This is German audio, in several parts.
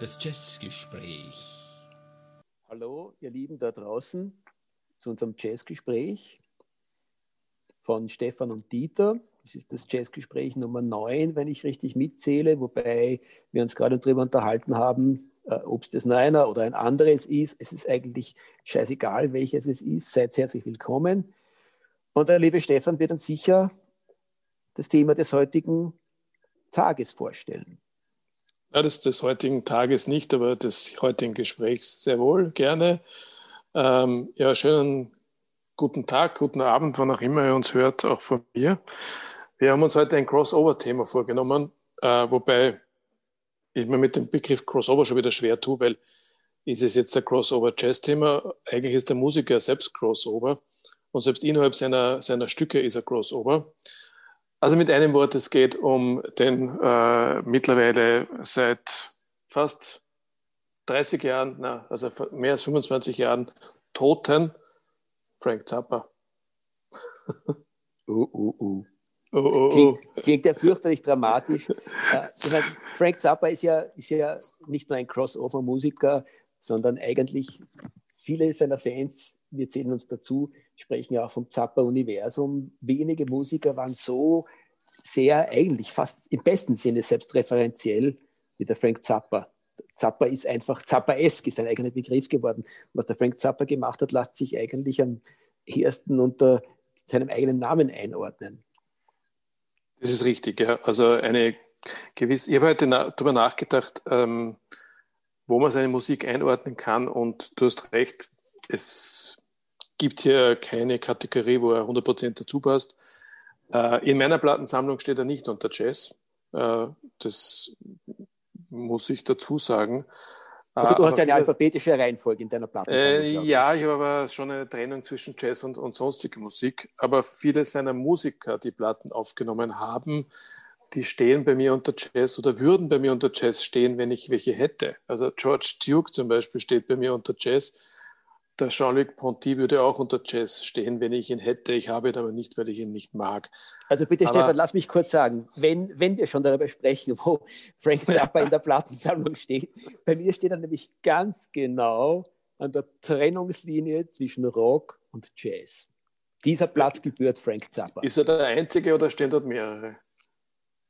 Das Jazzgespräch. Hallo, ihr Lieben da draußen, zu unserem Jazzgespräch von Stefan und Dieter. Das ist das Jazzgespräch Nummer 9, wenn ich richtig mitzähle, wobei wir uns gerade darüber unterhalten haben, äh, ob es das einer oder ein anderes ist. Es ist eigentlich scheißegal, welches es ist. Seid herzlich willkommen. Und der liebe Stefan wird uns sicher das Thema des heutigen Tages vorstellen. Ja, das des heutigen Tages nicht, aber des heutigen Gesprächs sehr wohl, gerne. Ähm, ja, schönen guten Tag, guten Abend, wann auch immer ihr uns hört, auch von mir. Wir haben uns heute ein Crossover-Thema vorgenommen, äh, wobei ich mir mit dem Begriff Crossover schon wieder schwer tue, weil ist es jetzt ein Crossover-Jazz-Thema? Eigentlich ist der Musiker selbst Crossover und selbst innerhalb seiner, seiner Stücke ist er Crossover. Also mit einem Wort, es geht um den äh, mittlerweile seit fast 30 Jahren, na, also mehr als 25 Jahren toten Frank Zappa. uh, uh, uh. Oh, oh, oh. Klingt, klingt ja fürchterlich dramatisch. Äh, Frank Zappa ist ja, ist ja nicht nur ein Crossover-Musiker, sondern eigentlich viele seiner Fans, wir zählen uns dazu, sprechen ja auch vom Zappa-Universum. Wenige Musiker waren so sehr, eigentlich fast im besten Sinne selbstreferenziell wie der Frank Zappa. Zappa ist einfach, Zappa-esk ist ein eigener Begriff geworden. Was der Frank Zappa gemacht hat, lässt sich eigentlich am ersten unter seinem eigenen Namen einordnen. Das ist richtig, ja. Also eine gewisse, ich habe heute na, darüber nachgedacht, ähm, wo man seine Musik einordnen kann und du hast recht, es gibt hier keine Kategorie, wo er 100% dazu passt. Äh, in meiner Plattensammlung steht er nicht unter Jazz. Äh, das muss ich dazu sagen. Oder du hast ja eine alphabetische Reihenfolge in deiner Plattensammlung. Äh, ja, ich habe aber schon eine Trennung zwischen Jazz und, und sonstige Musik. Aber viele seiner Musiker, die Platten aufgenommen haben, die stehen bei mir unter Jazz oder würden bei mir unter Jazz stehen, wenn ich welche hätte. Also George Duke zum Beispiel steht bei mir unter Jazz. Der Jean-Luc Ponty würde auch unter Jazz stehen, wenn ich ihn hätte. Ich habe ihn aber nicht, weil ich ihn nicht mag. Also bitte, aber, Stefan, lass mich kurz sagen, wenn, wenn wir schon darüber sprechen, wo Frank Zappa in der Plattensammlung steht, bei mir steht er nämlich ganz genau an der Trennungslinie zwischen Rock und Jazz. Dieser Platz gebührt Frank Zappa. Ist er der Einzige oder stehen dort mehrere?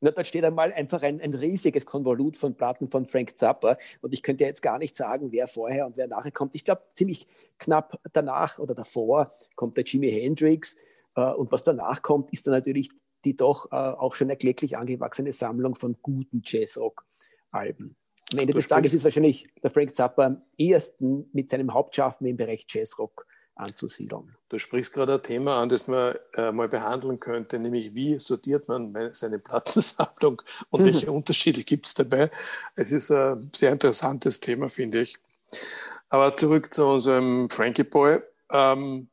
Na, dort steht einmal einfach ein, ein riesiges Konvolut von Platten von Frank Zappa. Und ich könnte jetzt gar nicht sagen, wer vorher und wer nachher kommt. Ich glaube, ziemlich knapp danach oder davor kommt der Jimi Hendrix. Äh, und was danach kommt, ist dann natürlich die doch äh, auch schon erklecklich angewachsene Sammlung von guten Jazzrock-Alben. Am Ende du des Tages ist wahrscheinlich der Frank Zappa am ehesten mit seinem Hauptschaffen im Bereich Jazzrock anzusiedeln. Du sprichst gerade ein Thema an, das man äh, mal behandeln könnte, nämlich wie sortiert man seine Plattensammlung und welche Unterschiede gibt es dabei. Es ist ein sehr interessantes Thema, finde ich. Aber zurück zu unserem Frankie Boy. Ähm,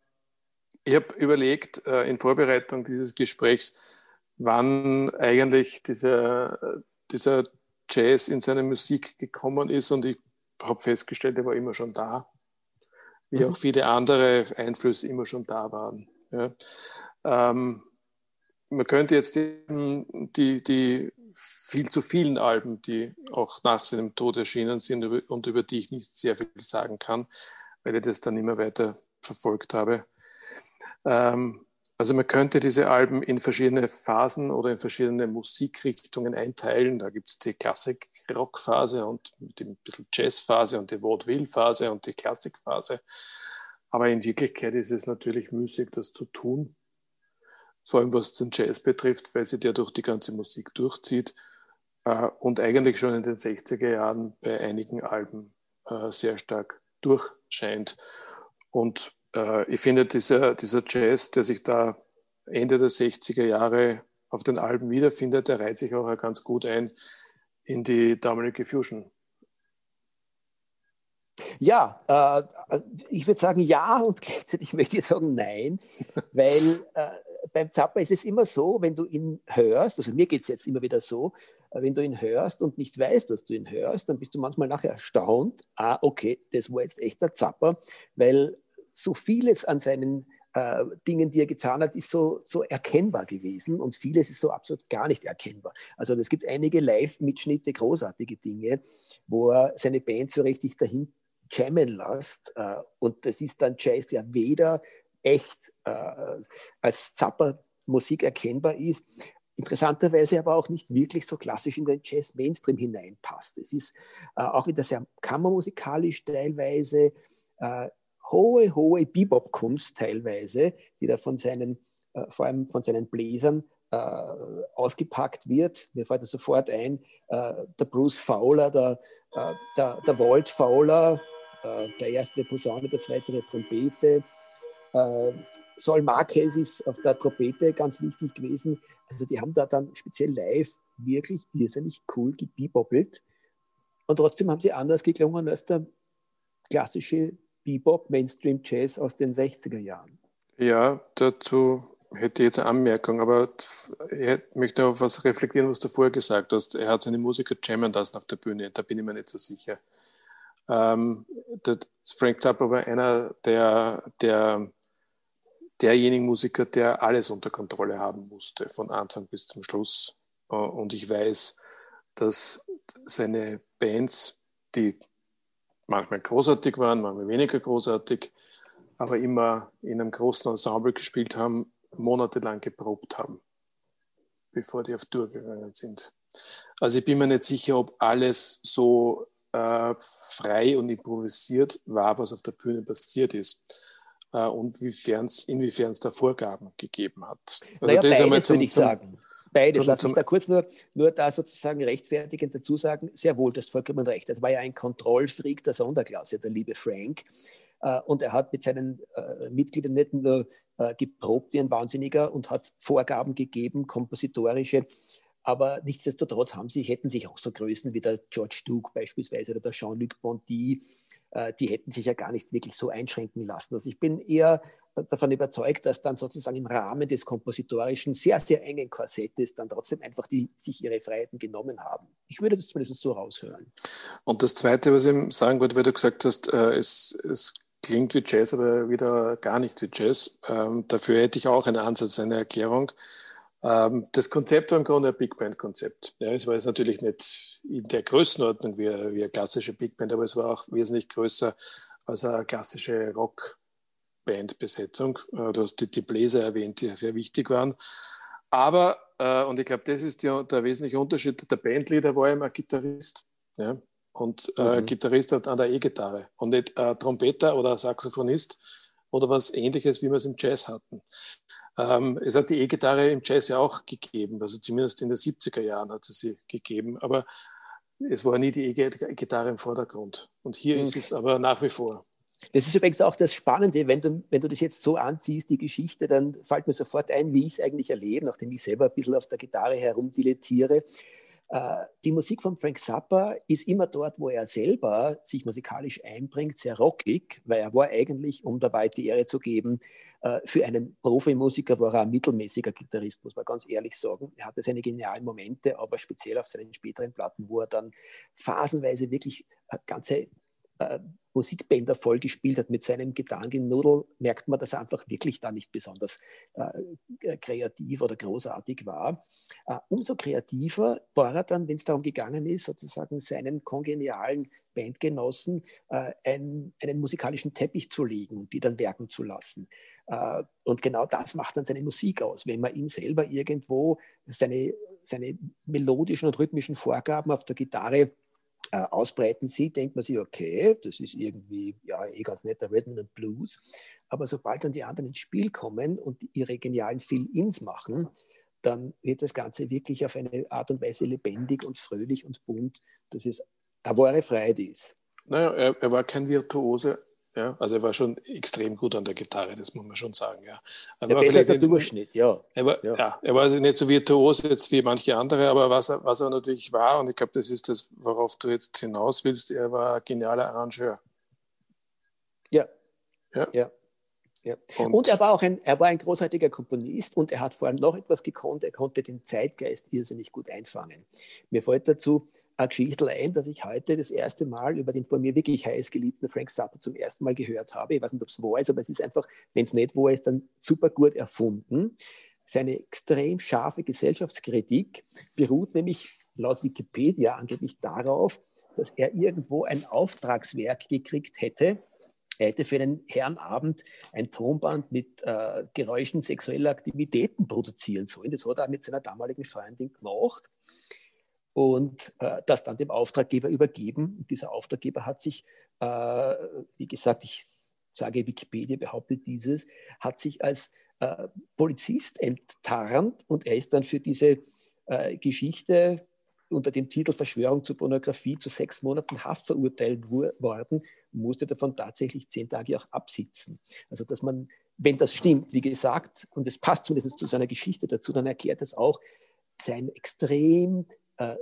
ich habe überlegt äh, in Vorbereitung dieses Gesprächs, wann eigentlich dieser, dieser Jazz in seine Musik gekommen ist und ich habe festgestellt, er war immer schon da wie auch viele andere Einflüsse immer schon da waren. Ja. Ähm, man könnte jetzt die, die, die, viel zu vielen Alben, die auch nach seinem Tod erschienen sind und über die ich nicht sehr viel sagen kann, weil ich das dann immer weiter verfolgt habe. Ähm, also man könnte diese Alben in verschiedene Phasen oder in verschiedene Musikrichtungen einteilen. Da gibt es die Klassik, Rockphase und mit ein bisschen Jazzphase und die Vaudeville-Phase und die Klassikphase. Aber in Wirklichkeit ist es natürlich müßig, das zu tun. Vor allem was den Jazz betrifft, weil sie der durch die ganze Musik durchzieht äh, und eigentlich schon in den 60er Jahren bei einigen Alben äh, sehr stark durchscheint. Und äh, ich finde, dieser, dieser Jazz, der sich da Ende der 60er Jahre auf den Alben wiederfindet, der reiht sich auch ganz gut ein in die damalige Fusion? Ja, äh, ich würde sagen ja und gleichzeitig möchte ich sagen nein, weil äh, beim Zappa ist es immer so, wenn du ihn hörst, also mir geht es jetzt immer wieder so, äh, wenn du ihn hörst und nicht weißt, dass du ihn hörst, dann bist du manchmal nachher erstaunt, ah, okay, das war jetzt echt der Zappa, weil so vieles an seinen äh, Dingen, die er getan hat, ist so, so erkennbar gewesen und vieles ist so absolut gar nicht erkennbar. Also es gibt einige Live-Mitschnitte, großartige Dinge, wo er seine Band so richtig dahin jammen lässt äh, und das ist dann Jazz, der weder echt äh, als Zapper Musik erkennbar ist, interessanterweise aber auch nicht wirklich so klassisch in den Jazz-Mainstream hineinpasst. Es ist äh, auch wieder sehr kammermusikalisch teilweise, äh, hohe, hohe Bebop-Kunst teilweise, die da von seinen, äh, vor allem von seinen Bläsern äh, ausgepackt wird. Mir fällt da sofort ein, äh, der Bruce Fowler, der, äh, der, der Walt Fowler, der erste Posaune, der zweite Trompete, Sol Marquez ist auf der Trompete ganz wichtig gewesen. Also die haben da dann speziell live wirklich irrsinnig cool gebeboppelt. Und trotzdem haben sie anders geklungen als der klassische Bebop, Mainstream Jazz aus den 60er Jahren. Ja, dazu hätte ich jetzt eine Anmerkung, aber ich möchte auf was reflektieren, was du vorher gesagt hast. Er hat seine Musiker jammen lassen auf der Bühne, da bin ich mir nicht so sicher. Ähm, Frank Zappa war einer der, der derjenigen Musiker, der alles unter Kontrolle haben musste, von Anfang bis zum Schluss. Äh, und ich weiß, dass seine Bands, die manchmal großartig waren, manchmal weniger großartig, aber immer in einem großen Ensemble gespielt haben, monatelang geprobt haben, bevor die auf Tour gegangen sind. Also ich bin mir nicht sicher, ob alles so äh, frei und improvisiert war, was auf der Bühne passiert ist äh, und inwiefern es da Vorgaben gegeben hat. Also naja, das beides zum, würde ich zum, sagen. Beides. Zum, Lass mich da kurz nur, nur da sozusagen rechtfertigend dazu sagen, sehr wohl, das ist vollkommen recht. Das war ja ein Kontrollfreak der Sonderklasse, der liebe Frank. Äh, und er hat mit seinen äh, Mitgliedern nicht nur äh, geprobt wie ein Wahnsinniger und hat Vorgaben gegeben, kompositorische, aber nichtsdestotrotz haben sie, hätten sich auch so Größen wie der George Duke beispielsweise oder der Jean-Luc äh, die hätten sich ja gar nicht wirklich so einschränken lassen. Also ich bin eher davon überzeugt, dass dann sozusagen im Rahmen des kompositorischen, sehr, sehr engen Korsettes dann trotzdem einfach die sich ihre Freiheiten genommen haben. Ich würde das zumindest so raushören. Und das Zweite, was ich sagen wollte, weil du gesagt hast, äh, es, es klingt wie Jazz, aber wieder gar nicht wie Jazz. Ähm, dafür hätte ich auch einen Ansatz, eine Erklärung. Ähm, das Konzept war im Grunde ein Big Band-Konzept. Ja, es war jetzt natürlich nicht in der Größenordnung wie, wie eine klassische Big Band, aber es war auch wesentlich größer als eine klassische Rock-Band-Besetzung. Äh, du hast die, die Bläser erwähnt, die sehr wichtig waren. Aber, äh, und ich glaube, das ist die, der wesentliche Unterschied, der Bandleader war immer Gitarrist. Ja? Und äh, mhm. Gitarrist an der E-Gitarre und nicht äh, Trompeter oder Saxophonist oder was ähnliches, wie wir es im Jazz hatten. Ähm, es hat die E-Gitarre im Jazz ja auch gegeben, also zumindest in den 70er Jahren hat es sie gegeben, aber es war nie die E-Gitarre im Vordergrund. Und hier mhm. ist es aber nach wie vor. Das ist übrigens auch das Spannende, wenn du, wenn du das jetzt so anziehst, die Geschichte, dann fällt mir sofort ein, wie ich es eigentlich erlebe, nachdem ich selber ein bisschen auf der Gitarre herumdilettiere. Äh, die Musik von Frank Zappa ist immer dort, wo er selber sich musikalisch einbringt, sehr rockig, weil er war eigentlich, um dabei die Ehre zu geben, äh, für einen Profimusiker war er ein mittelmäßiger Gitarrist, muss man ganz ehrlich sagen. Er hatte seine genialen Momente, aber speziell auf seinen späteren Platten, wo er dann phasenweise wirklich äh, ganze äh, Musikbänder vollgespielt hat mit seinem Gitarrengenudel, merkt man, dass er einfach wirklich da nicht besonders äh, kreativ oder großartig war. Äh, umso kreativer war er dann, wenn es darum gegangen ist, sozusagen seinen kongenialen Bandgenossen äh, ein, einen musikalischen Teppich zu legen und die dann werken zu lassen. Äh, und genau das macht dann seine Musik aus, wenn man ihn selber irgendwo seine, seine melodischen und rhythmischen Vorgaben auf der Gitarre äh, ausbreiten sieht, denkt man sich, okay, das ist irgendwie ja eh ganz netter Rhythm and Blues. Aber sobald dann die anderen ins Spiel kommen und ihre genialen Fill-Ins machen, dann wird das Ganze wirklich auf eine Art und Weise lebendig und fröhlich und bunt, dass es eine wahre Freude ist. Naja, er, er war kein Virtuose ja, also er war schon extrem gut an der Gitarre, das muss man schon sagen. Ja. Er der besser der Durchschnitt, ja. Er war, ja. ja. er war also nicht so virtuos jetzt wie manche andere, aber was er, was er natürlich war, und ich glaube, das ist das, worauf du jetzt hinaus willst, er war ein genialer Arrangeur. Ja. Ja. ja. Ja. Und, und, er war auch ein, er war ein großartiger Komponist und er hat vor allem noch etwas gekonnt, er konnte den Zeitgeist irrsinnig gut einfangen. Mir fällt dazu ein Geschichte ein, dass ich heute das erste Mal über den von mir wirklich heiß geliebten Frank Zappa zum ersten Mal gehört habe. Ich weiß nicht, ob es wahr ist, aber es ist einfach, wenn es nicht wahr ist, dann super gut erfunden. Seine extrem scharfe Gesellschaftskritik beruht nämlich laut Wikipedia angeblich darauf, dass er irgendwo ein Auftragswerk gekriegt hätte. Er hätte für einen Herrenabend ein Tonband mit äh, Geräuschen sexueller Aktivitäten produzieren sollen. Das hat er mit seiner damaligen Freundin gemacht und äh, das dann dem Auftraggeber übergeben. Und dieser Auftraggeber hat sich, äh, wie gesagt, ich sage Wikipedia behauptet dieses, hat sich als äh, Polizist enttarnt und er ist dann für diese äh, Geschichte unter dem Titel Verschwörung zur Pornografie zu sechs Monaten Haft verurteilt worden, musste davon tatsächlich zehn Tage auch absitzen. Also dass man, wenn das stimmt, wie gesagt, und es passt zumindest zu seiner Geschichte dazu, dann erklärt es auch sein extrem äh,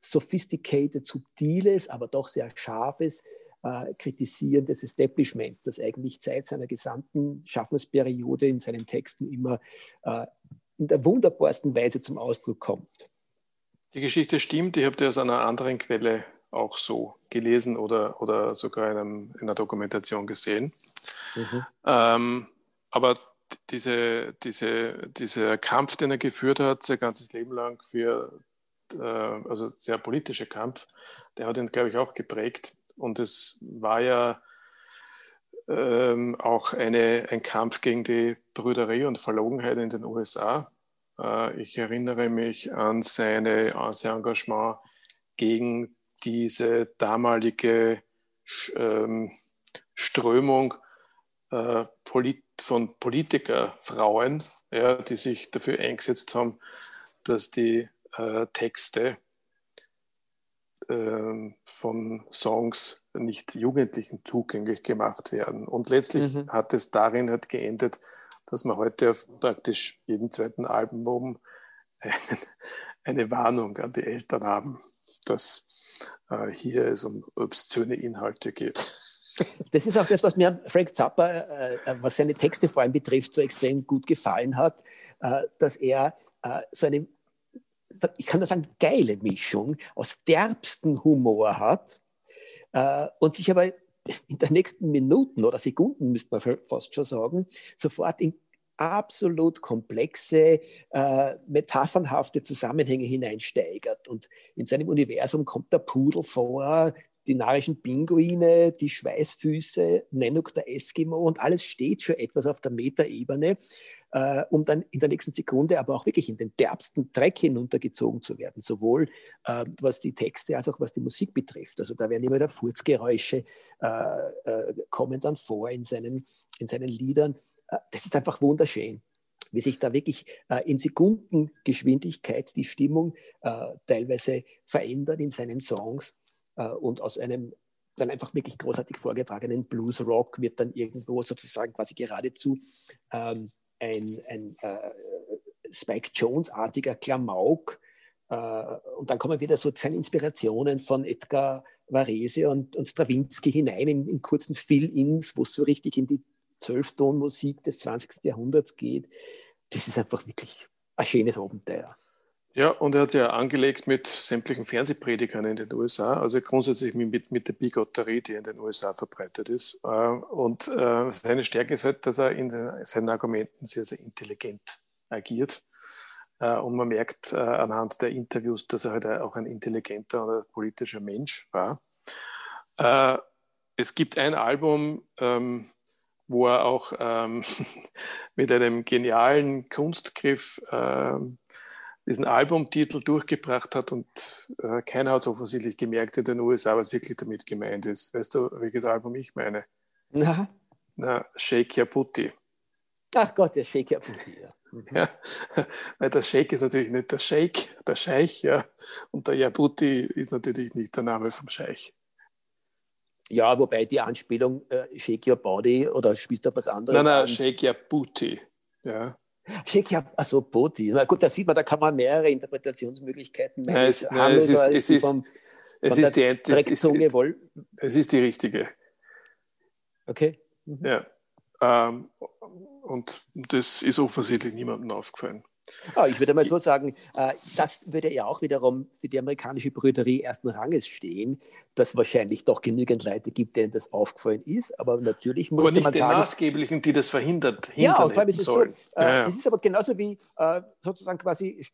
sophisticated, subtiles, aber doch sehr scharfes äh, Kritisieren des Establishments, das eigentlich seit seiner gesamten Schaffensperiode in seinen Texten immer äh, in der wunderbarsten Weise zum Ausdruck kommt. Die Geschichte stimmt, ich habe die aus einer anderen Quelle auch so gelesen oder, oder sogar in, einem, in einer Dokumentation gesehen. Mhm. Ähm, aber diese, diese, dieser Kampf, den er geführt hat, sein ganzes Leben lang für, also sehr politischer Kampf, der hat ihn, glaube ich, auch geprägt. Und es war ja ähm, auch eine, ein Kampf gegen die Brüderie und Verlogenheit in den USA. Äh, ich erinnere mich an, seine, an sein Engagement gegen diese damalige ähm, Strömung äh, von Politikerfrauen, ja, die sich dafür eingesetzt haben, dass die äh, Texte äh, von Songs nicht Jugendlichen zugänglich gemacht werden. Und letztlich mhm. hat es darin halt geendet, dass man heute auf praktisch jedem zweiten Album eine, eine Warnung an die Eltern haben, dass äh, hier es um obszöne Inhalte geht. Das ist auch das, was mir Frank Zappa, äh, äh, was seine Texte vor allem betrifft, so extrem gut gefallen hat, äh, dass er äh, so eine, ich kann nur sagen, geile Mischung aus derbsten Humor hat äh, und sich aber in den nächsten Minuten oder Sekunden, müsste man fast schon sagen, sofort in absolut komplexe, äh, metaphernhafte Zusammenhänge hineinsteigert. Und in seinem Universum kommt der Pudel vor, die narischen Pinguine, die Schweißfüße, Nenuk der Eskimo und alles steht für etwas auf der Metaebene, äh, um dann in der nächsten Sekunde aber auch wirklich in den derbsten Dreck hinuntergezogen zu werden, sowohl äh, was die Texte als auch was die Musik betrifft. Also da werden immer wieder Furzgeräusche äh, äh kommen dann vor in seinen, in seinen Liedern. Äh, das ist einfach wunderschön wie sich da wirklich äh, in Sekundengeschwindigkeit die Stimmung äh, teilweise verändert in seinen Songs und aus einem dann einfach wirklich großartig vorgetragenen Blues Rock wird dann irgendwo sozusagen quasi geradezu ähm, ein, ein äh, Spike Jones-artiger Klamauk. Äh, und dann kommen wieder so seine Inspirationen von Edgar Varese und, und Stravinsky hinein in, in kurzen Fill-Ins, wo es so richtig in die Zwölftonmusik des 20. Jahrhunderts geht. Das ist einfach wirklich ein schönes Abenteuer. Ja, und er hat sich ja angelegt mit sämtlichen Fernsehpredigern in den USA, also grundsätzlich mit, mit der Bigotterie, die in den USA verbreitet ist. Äh, und äh, seine Stärke ist halt, dass er in seinen Argumenten sehr, sehr intelligent agiert. Äh, und man merkt anhand der Interviews, dass er halt auch ein intelligenter oder politischer Mensch war. Es gibt ein Album, ähm, wo er auch ähm, mit einem genialen Kunstgriff ähm, diesen Albumtitel durchgebracht hat und äh, keiner hat es offensichtlich gemerkt in den USA, was wirklich damit gemeint ist. Weißt du, welches Album ich meine? Na? Na, Shake Your Booty. Ach Gott, der Shake Your Booty, ja. Ja. Weil der Shake ist natürlich nicht der Shake, der Scheich, ja. Und der Yabuti ist natürlich nicht der Name vom Scheich. Ja, wobei die Anspielung äh, Shake Your Body oder spielst du auf was anderes? Nein, nein, Shake Your Booty. Ja. Shake Your, also Booty. Na gut, da sieht man, da kann man mehrere Interpretationsmöglichkeiten machen. es, nein, es, ist, es, ist, vom, es, ist die, es, ist, es ist die richtige. Okay. Mhm. Ja. Ähm, und das ist offensichtlich niemandem aufgefallen. Oh, ich würde mal so sagen, äh, das würde ja auch wiederum für die amerikanische Brüderie ersten Ranges stehen, dass wahrscheinlich doch genügend Leute gibt, denen das aufgefallen ist. Aber natürlich muss man sagen... Aber nicht die Maßgeblichen, die das verhindert. Ja, und vor allem ist es so, äh, ja, ja. es ist aber genauso wie äh, sozusagen quasi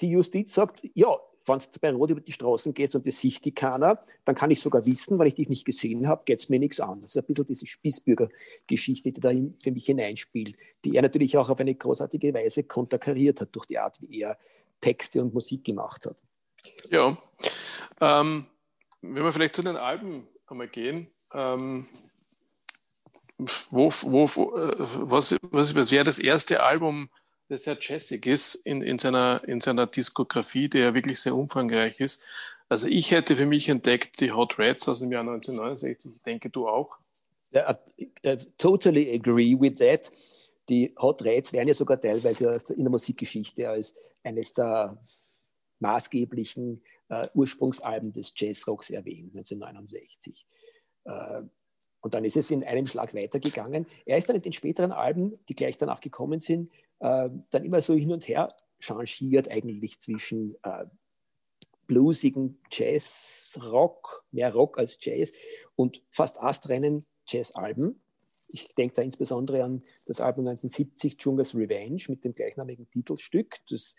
die Justiz sagt, ja, wenn du bei Rot über die Straßen gehst und das sieht die keiner, dann kann ich sogar wissen, weil ich dich nicht gesehen habe, geht es mir nichts an. Das ist ein bisschen diese Spießbürger-Geschichte, die da für mich hineinspielt, die er natürlich auch auf eine großartige Weise konterkariert hat durch die Art, wie er Texte und Musik gemacht hat. Ja, ähm, wenn wir vielleicht zu den Alben einmal gehen, ähm, wo, wo, äh, was, was, was wäre das erste Album, der sehr jazzig ist in, in, seiner, in seiner Diskografie, der ja wirklich sehr umfangreich ist. Also ich hätte für mich entdeckt die Hot Rats aus dem Jahr 1969. Ich denke, du auch. Yeah, I, I totally agree with that. Die Hot Rats werden ja sogar teilweise in der Musikgeschichte als eines der maßgeblichen äh, Ursprungsalben des Jazzrocks erwähnt, 1969. Äh, und dann ist es in einem Schlag weitergegangen. Er ist dann in den späteren Alben, die gleich danach gekommen sind, äh, dann immer so hin und her changiert eigentlich zwischen äh, bluesigen Jazz-Rock, mehr Rock als Jazz und fast astreinen Jazz-Alben. Ich denke da insbesondere an das Album 1970 Dschungels Revenge mit dem gleichnamigen Titelstück, das,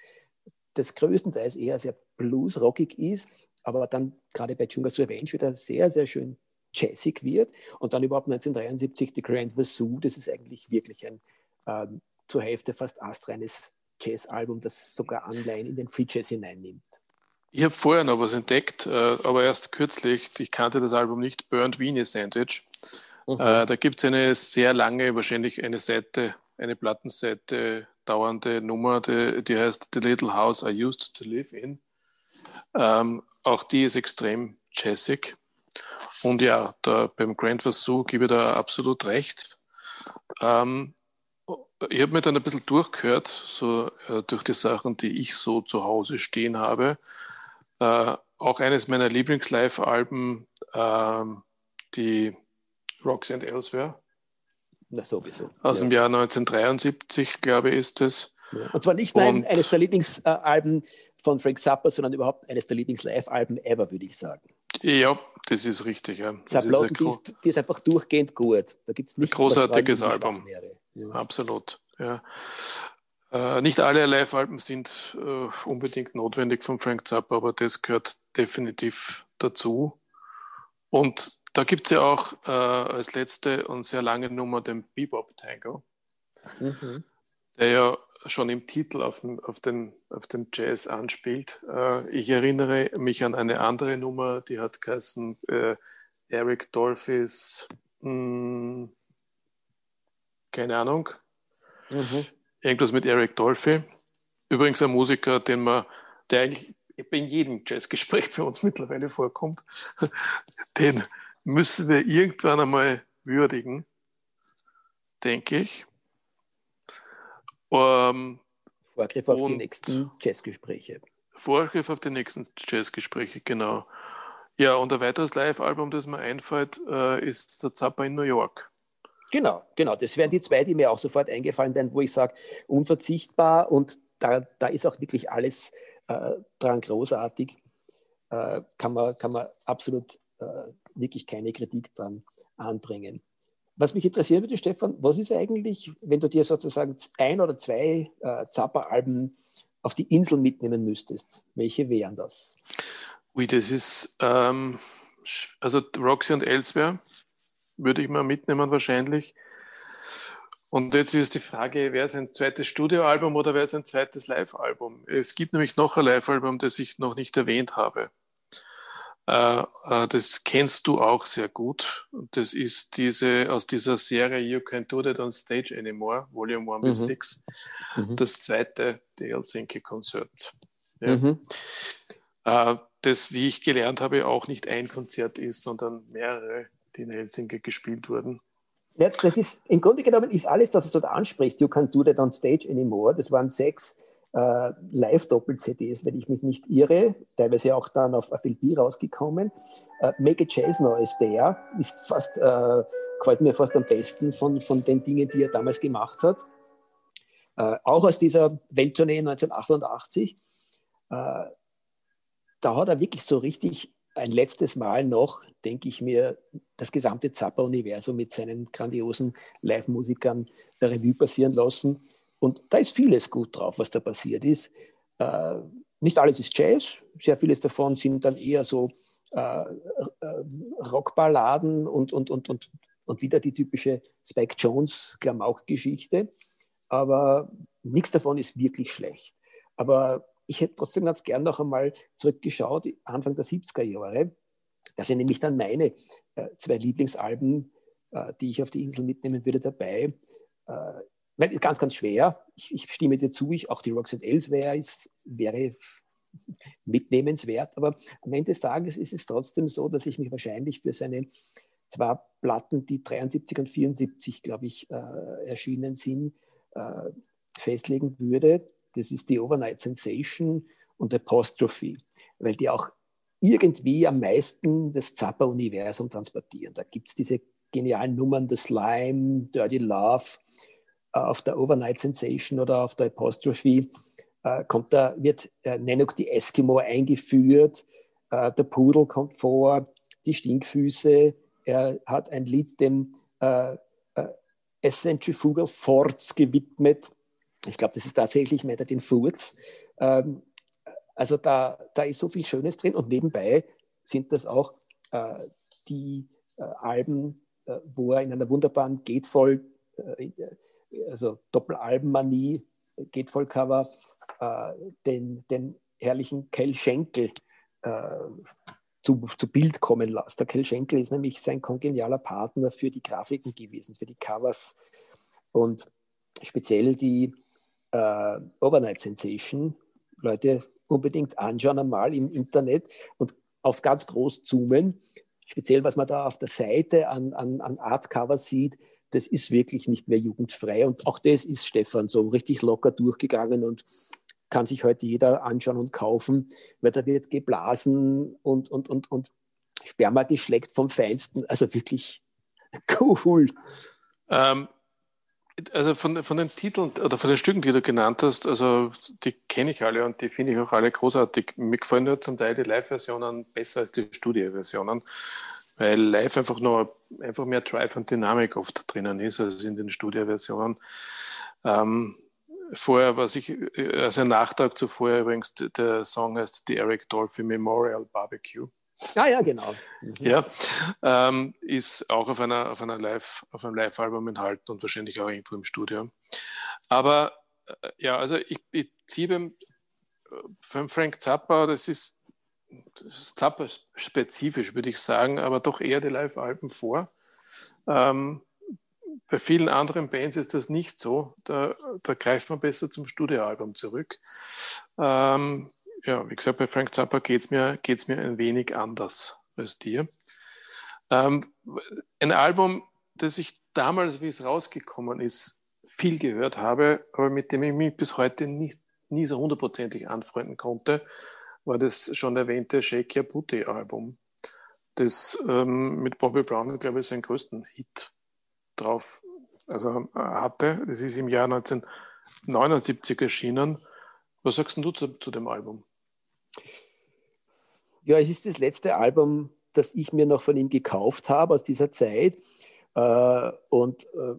das größtenteils eher sehr blues-rockig ist, aber dann gerade bei Dschungels Revenge wieder sehr, sehr schön jazzig wird. Und dann überhaupt 1973 The Grand Vassou, das ist eigentlich wirklich ein ähm, zur Hälfte fast astreines Jazz-Album, das sogar Anleihen in den Free Jazz hineinnimmt. Ich habe vorher noch was entdeckt, äh, aber erst kürzlich. Ich kannte das Album nicht, Burnt Weenie Sandwich. Mhm. Äh, da gibt es eine sehr lange, wahrscheinlich eine Seite, eine Plattenseite dauernde Nummer, die, die heißt The Little House I Used to Live In. Ähm, auch die ist extrem jazzig. Und ja, da beim Grand Vassou gebe ich da absolut recht. Ähm, ich habe mir dann ein bisschen durchgehört, so äh, durch die Sachen, die ich so zu Hause stehen habe. Äh, auch eines meiner Lieblings-Live-Alben, äh, die Rocks and Elsewhere. Na, sowieso. Aus ja. dem Jahr 1973, glaube ich, ist es. Ja. Und zwar nicht nur eines der Lieblingsalben von Frank Zappa, sondern überhaupt eines der Lieblings-Live-Alben ever, würde ich sagen. Ja, das ist richtig. Ja. Das, das ist, die, ist, die ist einfach durchgehend gut. Da gibt's nichts, ein großartiges Album. Ja. Absolut. Ja. Äh, nicht alle Live-Alben sind äh, unbedingt notwendig von Frank Zappa, aber das gehört definitiv dazu. Und da gibt es ja auch äh, als letzte und sehr lange Nummer den Bebop Tango, mhm. der ja schon im Titel auf den, auf den, auf den Jazz anspielt. Äh, ich erinnere mich an eine andere Nummer, die hat geheißen äh, Eric Dolphys, mh, hm, keine Ahnung, mhm. irgendwas mit Eric Dolphy. Übrigens ein Musiker, den man, der eigentlich in jedem Jazzgespräch für uns mittlerweile vorkommt, den müssen wir irgendwann einmal würdigen, denke ich. Ähm, Vorgriff auf die nächsten Jazzgespräche. Vorgriff auf die nächsten Jazzgespräche, genau. Ja, und ein weiteres Live-Album, das mir einfällt, äh, ist der Zappa in New York. Genau, genau. Das wären die zwei, die mir auch sofort eingefallen wären, wo ich sage, unverzichtbar und da, da ist auch wirklich alles äh, dran großartig. Äh, kann, man, kann man absolut äh, wirklich keine Kritik dran anbringen. Was mich interessieren würde, Stefan, was ist eigentlich, wenn du dir sozusagen ein oder zwei äh, Zappa-Alben auf die Insel mitnehmen müsstest? Welche wären das? Ui, das ist, ähm, also Roxy und Elsewhere würde ich mal mitnehmen wahrscheinlich. Und jetzt ist die Frage, wäre es ein zweites Studioalbum oder wäre es ein zweites Live-Album? Es gibt nämlich noch ein Live-Album, das ich noch nicht erwähnt habe. Äh, äh, das kennst du auch sehr gut. Das ist diese aus dieser Serie You Can't Do That on Stage Anymore, Volume 1 mhm. bis 6, mhm. das zweite, die Helsinki-Konzert. Ja. Mhm. Äh, das, wie ich gelernt habe, auch nicht ein Konzert ist, sondern mehrere, die in Helsinki gespielt wurden. Ja, das ist im Grunde genommen ist alles, was du da ansprichst. You can't do that on stage anymore. Das waren sechs äh, Live-Doppel-CDs, wenn ich mich nicht irre, teilweise auch dann auf FLB rausgekommen. Äh, Make a Jazz Now is There ist fast, äh, gefällt mir fast am besten von, von den Dingen, die er damals gemacht hat. äh, auch aus dieser Welttournee 1988. Äh, da hat er wirklich so richtig ein letztes Mal noch, denke ich mir, das gesamte Zappa-Universum mit seinen grandiosen Live-Musikern Revue passieren lassen. Und da ist vieles gut drauf, was da passiert ist. Äh, nicht alles ist Jazz, sehr vieles davon sind dann eher so äh, äh, Rockballaden und, und, und, und, und wieder die typische Spike Jones Klamauk-Geschichte. Aber nichts davon ist wirklich schlecht. Aber ich hätte trotzdem ganz gern noch einmal zurückgeschaut, Anfang der 70er Jahre. Da sind nämlich dann meine äh, zwei Lieblingsalben, äh, die ich auf die Insel mitnehmen würde, dabei. Äh, ist ganz, ganz schwer. Ich, ich, stimme dir zu, ich, auch die Roxanne Elsewhere ist, wäre mitnehmenswert. Aber am Ende des Tages ist es trotzdem so, dass ich mich wahrscheinlich für seine zwei Platten, die 73 und 74, glaube ich, äh, erschienen sind, äh, festlegen würde. Das ist die Overnight Sensation und Apostrophe, weil die auch irgendwie am meisten das Zappa-Universum transportieren. Da gibt es diese genialen Nummern, The Slime, Dirty Love, auf der Overnight Sensation oder auf der Apostrophe äh, kommt da, wird äh, Nanook die Eskimo eingeführt, äh, der Pudel kommt vor, die Stinkfüße, er hat ein Lied dem äh, äh, Centrifugal Forts gewidmet, ich glaube, das ist tatsächlich mehr den Furz. Ähm, also da, da ist so viel Schönes drin und nebenbei sind das auch äh, die äh, Alben, äh, wo er in einer wunderbaren Gatefold, äh, also Doppelalbenmanie, Gatefold-Cover, äh, den, den herrlichen Kel Schenkel äh, zu, zu Bild kommen lässt. Der Kel Schenkel ist nämlich sein kongenialer Partner für die Grafiken gewesen, für die Covers und speziell die äh, Overnight Sensation. Leute, unbedingt anschauen einmal im Internet und auf ganz groß zoomen. Speziell, was man da auf der Seite an, an, an Artcover sieht, das ist wirklich nicht mehr jugendfrei. Und auch das ist Stefan so richtig locker durchgegangen und kann sich heute jeder anschauen und kaufen, weil da wird geblasen und, und, und, und Sperma geschleckt vom Feinsten. Also wirklich cool. Ähm, also von, von den Titeln oder von den Stücken, die du genannt hast, also die kenne ich alle und die finde ich auch alle großartig. Mir gefallen nur zum Teil die Live-Versionen besser als die Studio-Versionen, weil live einfach nur einfach mehr Drive und Dynamik oft drinnen ist als in den Studio-Versionen. Ähm, vorher, was ich, also ein Nachtrag zuvor übrigens, der Song heißt The Eric Dolphy Memorial Barbecue. Ah ja, genau. Mhm. Ja, ähm, ist auch auf, einer, auf, einer Live, auf einem Live-Album enthalten und wahrscheinlich auch irgendwo im Studio. Aber äh, ja, also ich, ich ziehe beim, beim Frank Zappa, das ist, Zappa-spezifisch, würde ich sagen, aber doch eher die Live-Alben vor. Ähm, bei vielen anderen Bands ist das nicht so. Da, da greift man besser zum Studioalbum zurück. Ähm, ja, wie gesagt, bei Frank Zappa geht es mir, geht's mir ein wenig anders als dir. Ähm, ein Album, das ich damals, wie es rausgekommen ist, viel gehört habe, aber mit dem ich mich bis heute nicht, nie so hundertprozentig anfreunden konnte, war das schon erwähnte Shake Your Booty Album, das ähm, mit Bobby Brown, glaube ich, seinen größten Hit drauf also, äh, hatte. Das ist im Jahr 1979 erschienen. Was sagst du zu, zu dem Album? Ja, es ist das letzte Album, das ich mir noch von ihm gekauft habe aus dieser Zeit. Äh, und äh,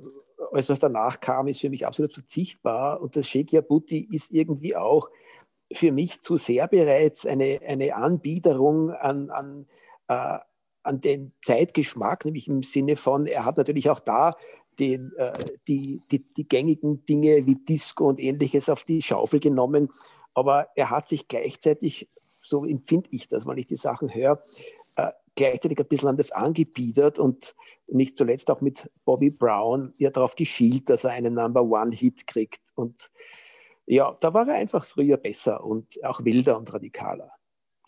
alles, was danach kam, ist für mich absolut verzichtbar. Und das Sheikh Yabuti ist irgendwie auch für mich zu sehr bereits eine, eine Anbiederung an, an, äh, an den Zeitgeschmack, nämlich im Sinne von, er hat natürlich auch da den, äh, die, die, die gängigen Dinge wie Disco und ähnliches auf die Schaufel genommen aber er hat sich gleichzeitig, so empfinde ich das, wenn ich die Sachen höre, äh, gleichzeitig ein bisschen an das angebiedert und nicht zuletzt auch mit Bobby Brown ja darauf geschielt, dass er einen Number One-Hit kriegt. Und ja, da war er einfach früher besser und auch wilder und radikaler.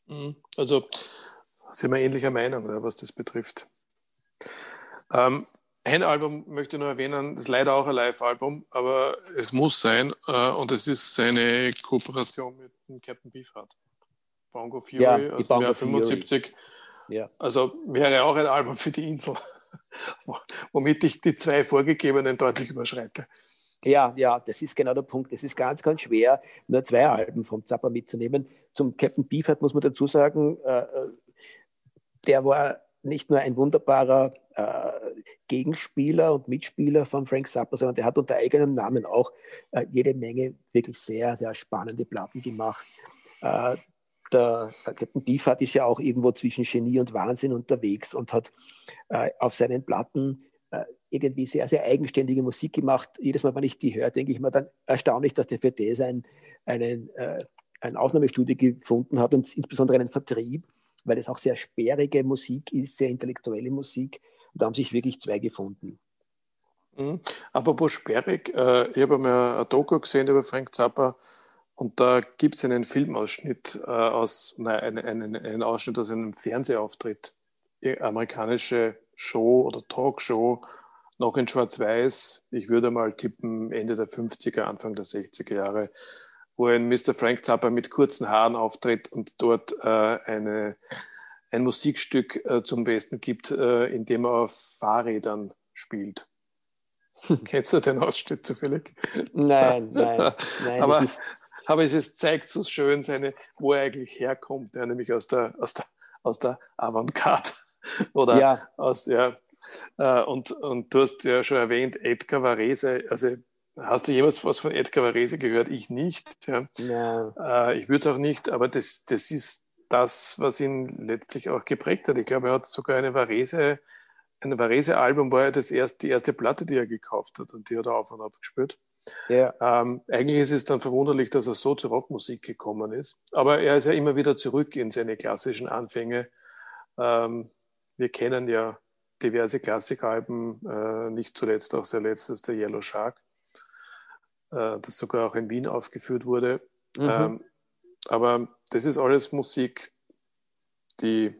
Mhm. Also sind wir ähnlicher Meinung, was das betrifft. Ähm, ein Album möchte ich nur erwähnen, das ist leider auch ein Live-Album, aber es muss sein äh, und es ist seine Kooperation mit dem Captain Beefheart. Bongo Fury ja, aus dem Jahr 75. Ja. Also wäre auch ein Album für die Insel, womit ich die zwei vorgegebenen deutlich überschreite. Ja, ja, das ist genau der Punkt. Es ist ganz, ganz schwer, nur zwei Alben vom Zappa mitzunehmen. Zum Captain Beefheart muss man dazu sagen, äh, äh, der war nicht nur ein wunderbarer äh, Gegenspieler und Mitspieler von Frank Zappa, sondern der hat unter eigenem Namen auch äh, jede Menge wirklich sehr, sehr spannende Platten gemacht. Äh, der, Captain Beefheart ist ja auch irgendwo zwischen Genie und Wahnsinn unterwegs und hat äh, auf seinen Platten äh, irgendwie sehr, sehr eigenständige Musik gemacht. Jedes Mal, wenn ich die höre, denke ich mir dann erstaunlich, dass der für das ein, einen, äh, ein Aufnahmestudio gefunden hat und insbesondere einen Vertrieb, weil es auch sehr sperrige Musik ist, sehr intellektuelle Musik. Und da haben sich wirklich zwei gefunden. Mhm. Apropos sperrig, äh, ich habe mal ein Doku gesehen über Frank Zappa und da gibt es einen Filmausschnitt äh, aus, nein, einen, einen, einen Ausschnitt aus einem Fernsehauftritt, amerikanische Show oder Talkshow, noch in Schwarz-Weiß. Ich würde mal tippen, Ende der 50er, Anfang der 60er Jahre, wo ein Mr. Frank Zappa mit kurzen Haaren auftritt und dort äh, eine, ein Musikstück äh, zum Besten gibt, äh, in dem er auf Fahrrädern spielt. Kennst du den Ausschnitt zufällig? Nein, nein. nein aber, ist... aber es ist, zeigt so schön, seine, wo er eigentlich herkommt, ja, nämlich aus der, aus der, aus der Avantgarde. Oder ja. aus, ja. Äh, und, und du hast ja schon erwähnt, Edgar Varese, also Hast du jemals was von Edgar Varese gehört? Ich nicht. Ja. ja. Äh, ich würde auch nicht, aber das, das ist das, was ihn letztlich auch geprägt hat. Ich glaube, er hat sogar eine Varese, ein Varese-Album war ja das erste, die erste Platte, die er gekauft hat und die hat er auf und ab gespielt. Ja. Ähm, eigentlich ist es dann verwunderlich, dass er so zur Rockmusik gekommen ist. Aber er ist ja immer wieder zurück in seine klassischen Anfänge. Ähm, wir kennen ja diverse Klassikalben, äh, nicht zuletzt auch sein letztes, der Yellow Shark, äh, das sogar auch in Wien aufgeführt wurde. Mhm. Ähm, aber das ist alles Musik, die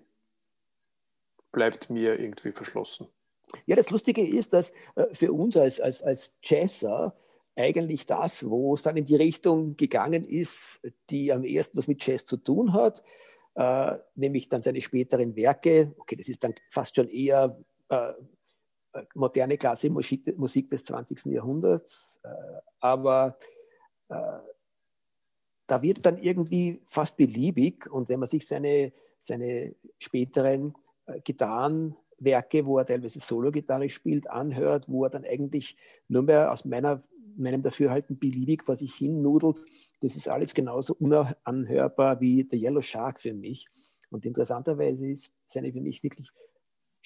bleibt mir irgendwie verschlossen. Ja, das Lustige ist, dass äh, für uns als, als, als Jazzer eigentlich das, wo es dann in die Richtung gegangen ist, die am ehesten was mit Jazz zu tun hat, äh, nämlich dann seine späteren Werke. Okay, das ist dann fast schon eher äh, moderne klassische Musik, Musik, des 20. Jahrhunderts, äh, aber äh, da wird dann irgendwie fast beliebig und wenn man sich seine, seine späteren äh, Gitarrenwerke, wo er teilweise Solo-Gitarre spielt, anhört, wo er dann eigentlich nur mehr aus meiner meinem Dafürhalten beliebig vor sich hin nudelt. Das ist alles genauso unanhörbar wie der Yellow Shark für mich. Und interessanterweise ist seine für mich wirklich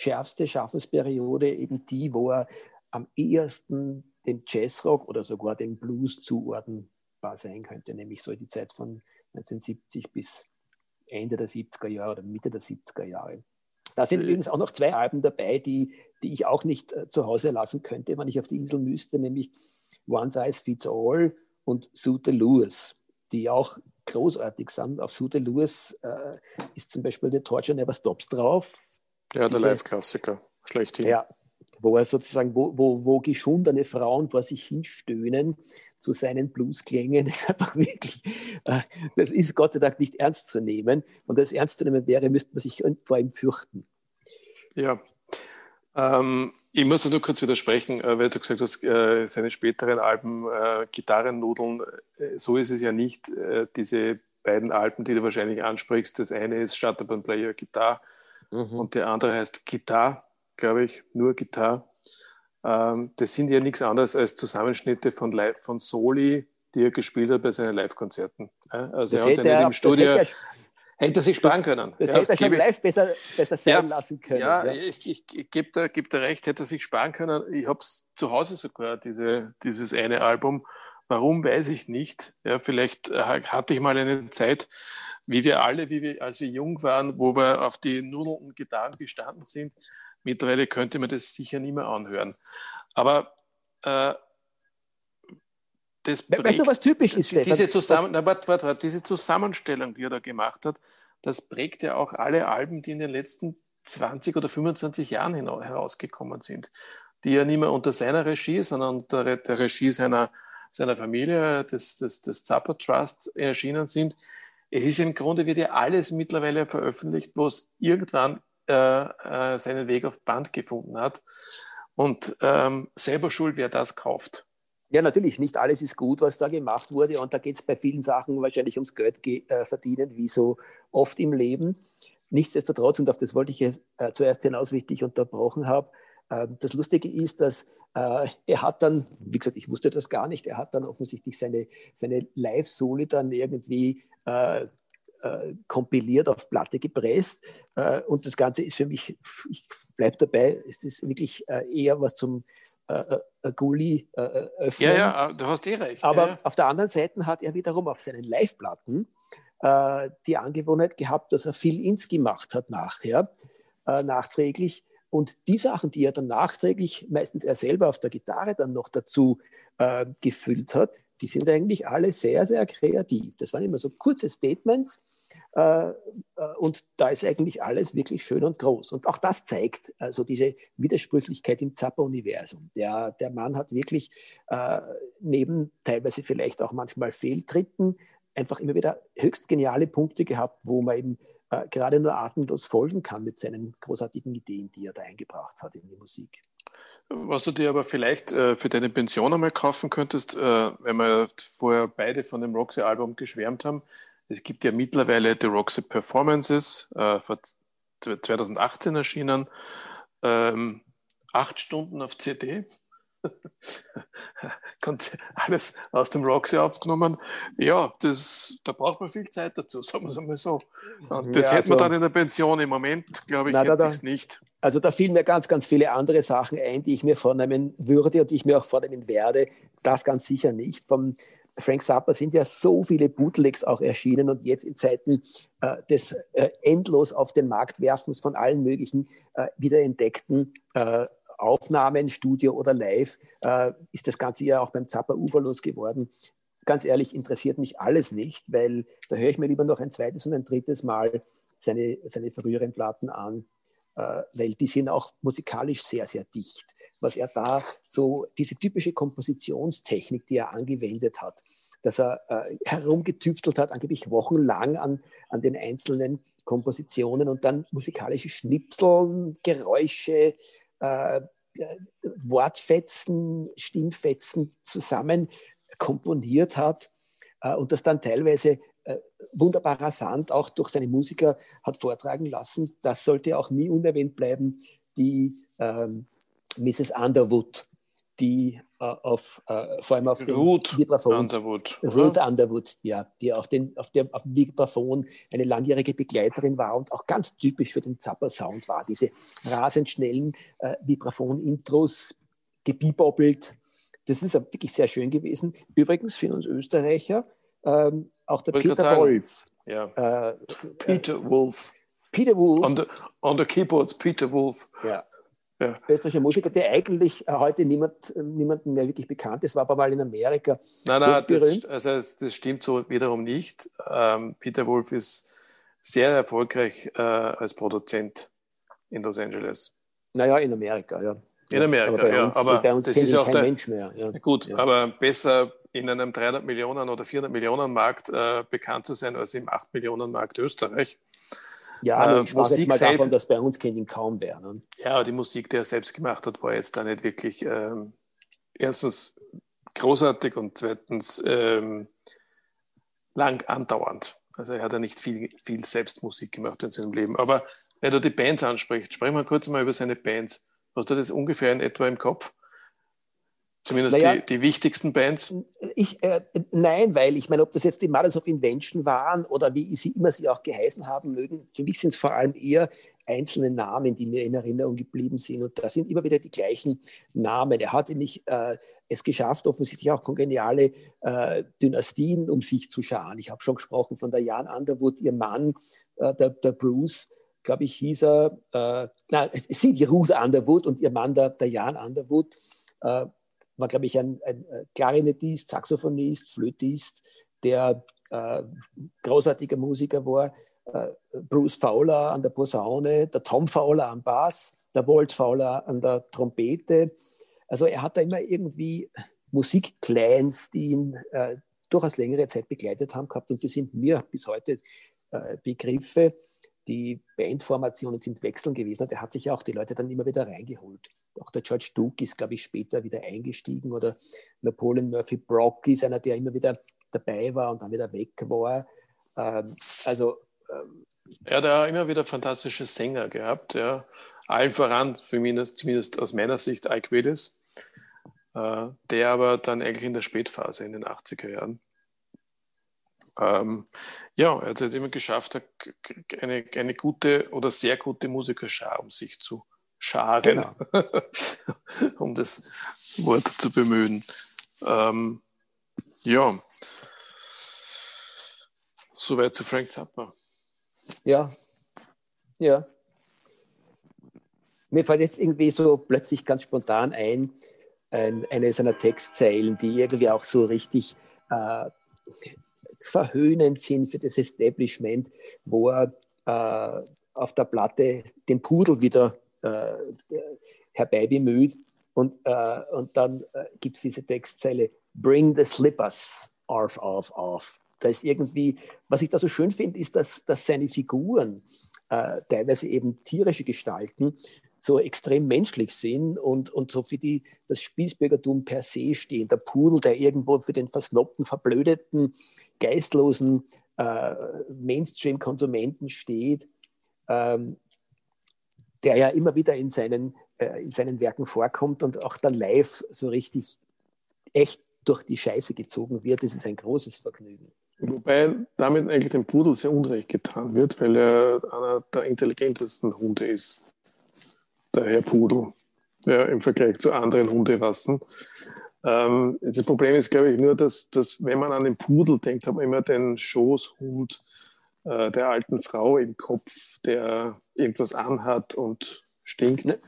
schärfste Schaffensperiode eben die, wo er am ehesten dem Jazzrock oder sogar dem Blues zuordnenbar sein könnte, nämlich so die Zeit von 1970 bis Ende der 70er Jahre oder Mitte der 70er Jahre. Da sind übrigens auch noch zwei Alben dabei, die, die ich auch nicht äh, zu Hause lassen könnte, wenn ich auf die Insel müsste, nämlich One Size Fits All und Suite Lewis, die auch großartig sind. Auf Suite Lewis äh, ist zum Beispiel The Torture Never Stops drauf. Ja, der Live-Klassiker, schlechthin. Ja, wo er sozusagen, wo, wo, wo geschundene Frauen vor sich hinstöhnen zu seinen Bluesklängen. Ist einfach wirklich, äh, das ist Gott sei Dank nicht ernst zu nehmen. Und das ernst zu nehmen wäre, müsste man sich vor ihm fürchten. Ja, ähm, ich muss nur kurz widersprechen, äh, weil du gesagt hast, äh, seine späteren Alben, äh, Gitarrennudeln, so ist es ja nicht. Diese beiden Alben, die du wahrscheinlich ansprichst, das eine ist Shut Up and Play Your Guitar mhm. und der andere heißt Guitar, glaube ich, nur Guitar. Ähm, das sind ja nichts anderes als Zusammenschnitte von, Live, von Soli, die er gespielt hat bei seinen Live-Konzerten. Also das er hat seine im Studio Hätte er sich sparen können. Das ja, hätte er schon live besser, besser sein ja, lassen können. Ja, ja. ich, ich, ich gebe da, geb da recht, hätte er sich sparen können. Ich habe es zu Hause sogar, diese, dieses eine Album. Warum, weiß ich nicht. Ja, vielleicht äh, hatte ich mal eine Zeit, wie wir alle, wie wir, als wir jung waren, wo wir auf die Nudeln und Gitarren gestanden sind. Mittlerweile könnte man das sicher nicht mehr anhören. Aber äh, das weißt du, was typisch ist, Stefan? Diese, Zusammen na, wart, wart, wart, diese Zusammenstellung, die er da gemacht hat, das prägt ja auch alle Alben, die in den letzten 20 oder 25 Jahren herausgekommen sind, die ja nicht mehr unter seiner Regie, sondern unter der Regie seiner, seiner Familie, des, des, des Zappa Trust erschienen sind. Es ist im Grunde, wird ja alles mittlerweile veröffentlicht, wo es irgendwann äh, äh, seinen Weg auf Band gefunden hat. Und ähm, selber schuld, wer das kauft. Ja, natürlich, nicht alles ist gut, was da gemacht wurde. Und da geht es bei vielen Sachen wahrscheinlich ums Geld äh, verdienen, wie so oft im Leben. Nichtsdestotrotz, und auf das wollte ich äh, zuerst hinaus, wie ich dich unterbrochen habe, das Lustige ist, dass äh, er hat dann, wie gesagt, ich wusste das gar nicht, er hat dann offensichtlich seine, seine Live-Soli dann irgendwie äh, äh, kompiliert, auf Platte gepresst. Äh, und das Ganze ist für mich, ich bleibe dabei, es ist wirklich eher was zum äh, äh, äh, öffnen. Ja, ja, du hast eh recht. Aber ja. auf der anderen Seite hat er wiederum auf seinen Live-Platten äh, die Angewohnheit gehabt, dass er viel Ins gemacht hat nachher, äh, nachträglich. Und die Sachen, die er dann nachträglich, meistens er selber auf der Gitarre dann noch dazu äh, gefüllt hat, die sind eigentlich alle sehr, sehr kreativ. Das waren immer so kurze Statements äh, äh, und da ist eigentlich alles wirklich schön und groß. Und auch das zeigt also diese Widersprüchlichkeit im Zappa-Universum. Der, der Mann hat wirklich äh, neben teilweise vielleicht auch manchmal Fehltritten einfach immer wieder höchst geniale Punkte gehabt, wo man eben äh, gerade nur atemlos folgen kann mit seinen großartigen Ideen, die er da eingebracht hat in die Musik. Was du dir aber vielleicht äh, für deine Pension einmal kaufen könntest, äh, wenn wir vorher beide von dem Roxy-Album geschwärmt haben. Es gibt ja mittlerweile The Roxy Performances, äh, vor 2018 erschienen, ähm, acht Stunden auf CD. Alles aus dem Roxy aufgenommen. Ja, das, da braucht man viel Zeit dazu, sagen wir es einmal so. Und das ja, hätte man also, dann in der Pension. Im Moment, glaube ich, hätte ich es nicht. Also da fielen mir ganz, ganz viele andere Sachen ein, die ich mir vornehmen würde und die ich mir auch vornehmen werde. Das ganz sicher nicht. Vom Frank Zappa sind ja so viele Bootlegs auch erschienen und jetzt in Zeiten äh, des äh, endlos auf den Markt werfens von allen möglichen äh, wiederentdeckten äh, Aufnahmen, Studio oder Live, äh, ist das Ganze ja auch beim Zappa uferlos geworden. Ganz ehrlich, interessiert mich alles nicht, weil da höre ich mir lieber noch ein zweites und ein drittes Mal seine, seine früheren Platten an, äh, weil die sind auch musikalisch sehr, sehr dicht. Was er da so, diese typische Kompositionstechnik, die er angewendet hat, dass er äh, herumgetüftelt hat, angeblich wochenlang an, an den einzelnen Kompositionen und dann musikalische Schnipseln, Geräusche, äh, Wortfetzen, Stimmfetzen zusammen komponiert hat äh, und das dann teilweise äh, wunderbar rasant auch durch seine Musiker hat vortragen lassen. Das sollte auch nie unerwähnt bleiben. Die ähm, Mrs. Underwood, die äh, auf, äh, vor allem auf dem Vibraphon. Underwood. Ruth Underwood, ja, die auf, den, auf, dem, auf dem Vibraphon eine langjährige Begleiterin war und auch ganz typisch für den Zapper-Sound war. Diese rasend schnellen äh, Vibraphon-Intros, gebiebobbelt. Das ist wirklich sehr schön gewesen. Übrigens für uns Österreicher ähm, auch der Peter Wolf. Ja. Äh, Peter Wolf. Peter Wolf. On the, on the keyboards, Peter Wolf. Ja. Ja. Österreichischer Musiker, der eigentlich heute niemand, niemandem mehr wirklich bekannt ist, war aber mal in Amerika. Nein, nein, das, also das stimmt so wiederum nicht. Ähm, Peter Wolf ist sehr erfolgreich äh, als Produzent in Los Angeles. Naja, in Amerika, ja. In Amerika, aber ja. Uns, aber bei uns das ist auch der Mensch mehr. Ja. Gut, ja. aber besser in einem 300 Millionen oder 400 Millionen Markt äh, bekannt zu sein als im 8 Millionen Markt Österreich. Ja, äh, ich sprach jetzt mal davon, dass bei uns kennt ihn kaum wer. Ne? Ja, die Musik, die er selbst gemacht hat, war jetzt da nicht wirklich ähm, erstens großartig und zweitens ähm, lang andauernd. Also er hat ja nicht viel, viel Selbstmusik gemacht in seinem Leben. Aber wenn du die Bands ansprichst, sprechen wir kurz mal über seine Bands. Hast du das ungefähr in etwa im Kopf? Zumindest naja, die, die, wichtigsten Bands? Ich, äh, nein, weil ich meine, ob das jetzt die Mothers of Invention waren oder wie sie immer sie auch geheißen haben mögen, für mich sind es vor allem eher einzelne Namen, die mir in Erinnerung geblieben sind. Und da sind immer wieder die gleichen Namen. Er hat nämlich äh, es geschafft, offensichtlich auch kongeniale äh, Dynastien um sich zu scharen. Ich habe schon gesprochen von der Jan Underwood, ihr Mann, äh, der, der Bruce glaube ich, hieß er, äh, nein, sie, die Ruth Underwood und ihr Mann, der, der Jan Underwood, äh, war, glaube ich, ein, ein Klarinettist, Saxophonist, Flötist, der äh, großartiger Musiker war. Äh, Bruce Fowler an der Posaune, der Tom Fowler am Bass, der Walt Fowler an der Trompete. Also er hat da immer irgendwie Musikclans, die ihn äh, durchaus längere Zeit begleitet haben gehabt und die sind mir bis heute äh, Begriffe. Die Bandformationen sind wechseln gewesen und er hat sich auch die Leute dann immer wieder reingeholt. Auch der George Duke ist, glaube ich, später wieder eingestiegen oder Napoleon Murphy Brock ist einer, der immer wieder dabei war und dann wieder weg war. Ähm, also ähm, er hat ja immer wieder fantastische Sänger gehabt, ja. Allen voran, zumindest, zumindest aus meiner Sicht, Ike Willis, äh, der aber dann eigentlich in der Spätphase, in den 80er Jahren, ähm, ja, er hat es immer geschafft, eine, eine gute oder sehr gute Musikerschar um sich zu scharen, genau. um das Wort zu bemühen. Ähm, ja, soweit zu Frank Zappa. Ja, ja. Mir fällt jetzt irgendwie so plötzlich ganz spontan ein, ein eine seiner Textzeilen, die irgendwie auch so richtig äh, verhöhnend sind für das Establishment, wo er äh, auf der Platte den Pudel wieder äh, herbeibemüht. Und, äh, und dann äh, gibt es diese Textzeile, Bring the slippers off, off, off. Da ist irgendwie, was ich da so schön finde, ist, dass, dass seine Figuren, äh, teilweise eben tierische Gestalten, so extrem menschlich sind und, und so für die das Spießbürgertum per se stehen. Der Pudel, der irgendwo für den versloppten, verblödeten, geistlosen äh, Mainstream-Konsumenten steht, ähm, der ja immer wieder in seinen, äh, in seinen Werken vorkommt und auch dann live so richtig echt durch die Scheiße gezogen wird. Das ist ein großes Vergnügen. Wobei damit eigentlich dem Pudel sehr unrecht getan wird, weil er einer der intelligentesten Hunde ist der Herr Pudel, ja, im Vergleich zu anderen Hunderassen. Ähm, das Problem ist, glaube ich, nur, dass, dass wenn man an den Pudel denkt, hat man immer den Schoßhund äh, der alten Frau im Kopf, der irgendwas anhat und stinkt. Ne?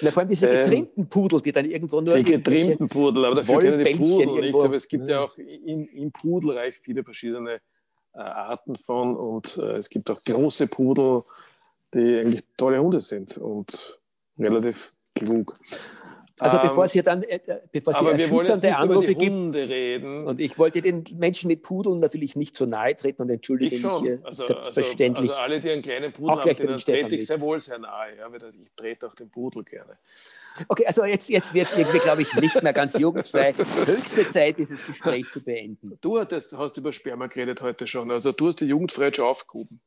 Na, vor allem diese ähm, getrimmten ähm, Pudel, die dann irgendwo nur. Die getrimmten Pudel, aber dafür kennen die Pudel nicht. Aber es gibt ja, ja auch im, im Pudelreich viele verschiedene äh, Arten von und äh, es gibt auch große Pudel, die eigentlich tolle Hunde sind. Und relativ klug. Also bevor es hier dann, äh, bevor es hier erschütternde Anrufe gibt, reden. und ich wollte den Menschen mit Pudeln natürlich nicht so nahe treten und entschuldige ich mich hier also, selbstverständlich. Also, also, alle, die einen kleinen Pudel auch haben, denen trete ich sehr wohl sehr nahe. Ja, ich trete auch den Pudel gerne. Okay, also jetzt, jetzt wird es irgendwie, glaube ich, nicht mehr ganz jugendfrei. Höchste Zeit, dieses Gespräch zu beenden. Du hattest, hast über Sperma geredet heute schon. Also du hast die Jugendfreiheit schon aufgehoben.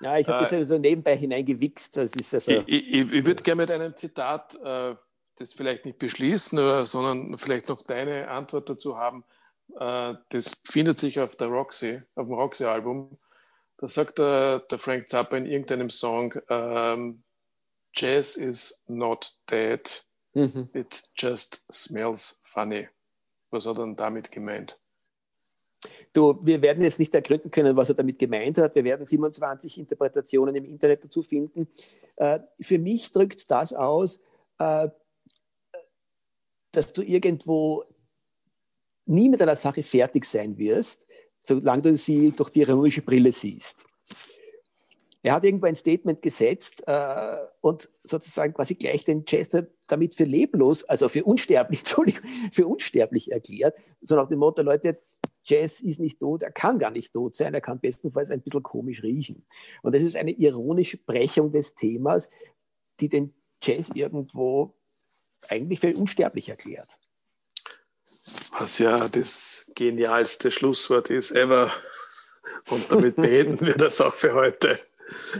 Ja, ich habe äh, das so nebenbei hineingewichst. Das ist also, ich, ich, ich würde gerne mit einem Zitat äh, das vielleicht nicht beschließen, oder, sondern vielleicht noch deine Antwort dazu haben. Äh, das findet sich auf der Roxy, auf dem Roxy-Album. Da sagt der, der, Frank Zappa in irgendeinem Song, ähm, Jazz is not dead, mhm. it just smells funny. Was hat er dann damit gemeint? Du, wir werden jetzt nicht ergründen können, was er damit gemeint hat. Wir werden 27 Interpretationen im Internet dazu finden. Äh, für mich drückt das aus, äh, dass du irgendwo nie mit einer Sache fertig sein wirst, solange du sie durch die ironische Brille siehst. Er hat irgendwo ein Statement gesetzt äh, und sozusagen quasi gleich den Chester damit für leblos, also für unsterblich, Entschuldigung, für unsterblich erklärt, so nach dem Motto, Leute, Jazz ist nicht tot, er kann gar nicht tot sein, er kann bestenfalls ein bisschen komisch riechen. Und das ist eine ironische Brechung des Themas, die den Jazz irgendwo eigentlich für unsterblich erklärt. Was ja das genialste Schlusswort ist ever. Und damit beenden wir das auch für heute.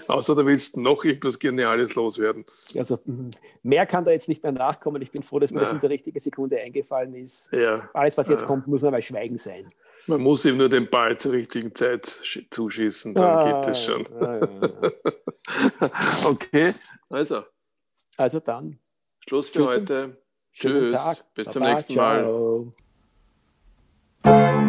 Außer du willst noch irgendwas Geniales loswerden. Also mehr kann da jetzt nicht mehr nachkommen. Ich bin froh, dass mir das in der richtigen Sekunde eingefallen ist. Ja. Alles, was jetzt ja. kommt, muss man mal schweigen sein. Man muss ihm nur den Ball zur richtigen Zeit zuschießen, dann ah, geht es schon. Ja, okay, also. Also dann. Schluss für Tschüss heute. Tschüss. Bis Baba, zum nächsten Mal. Ciao.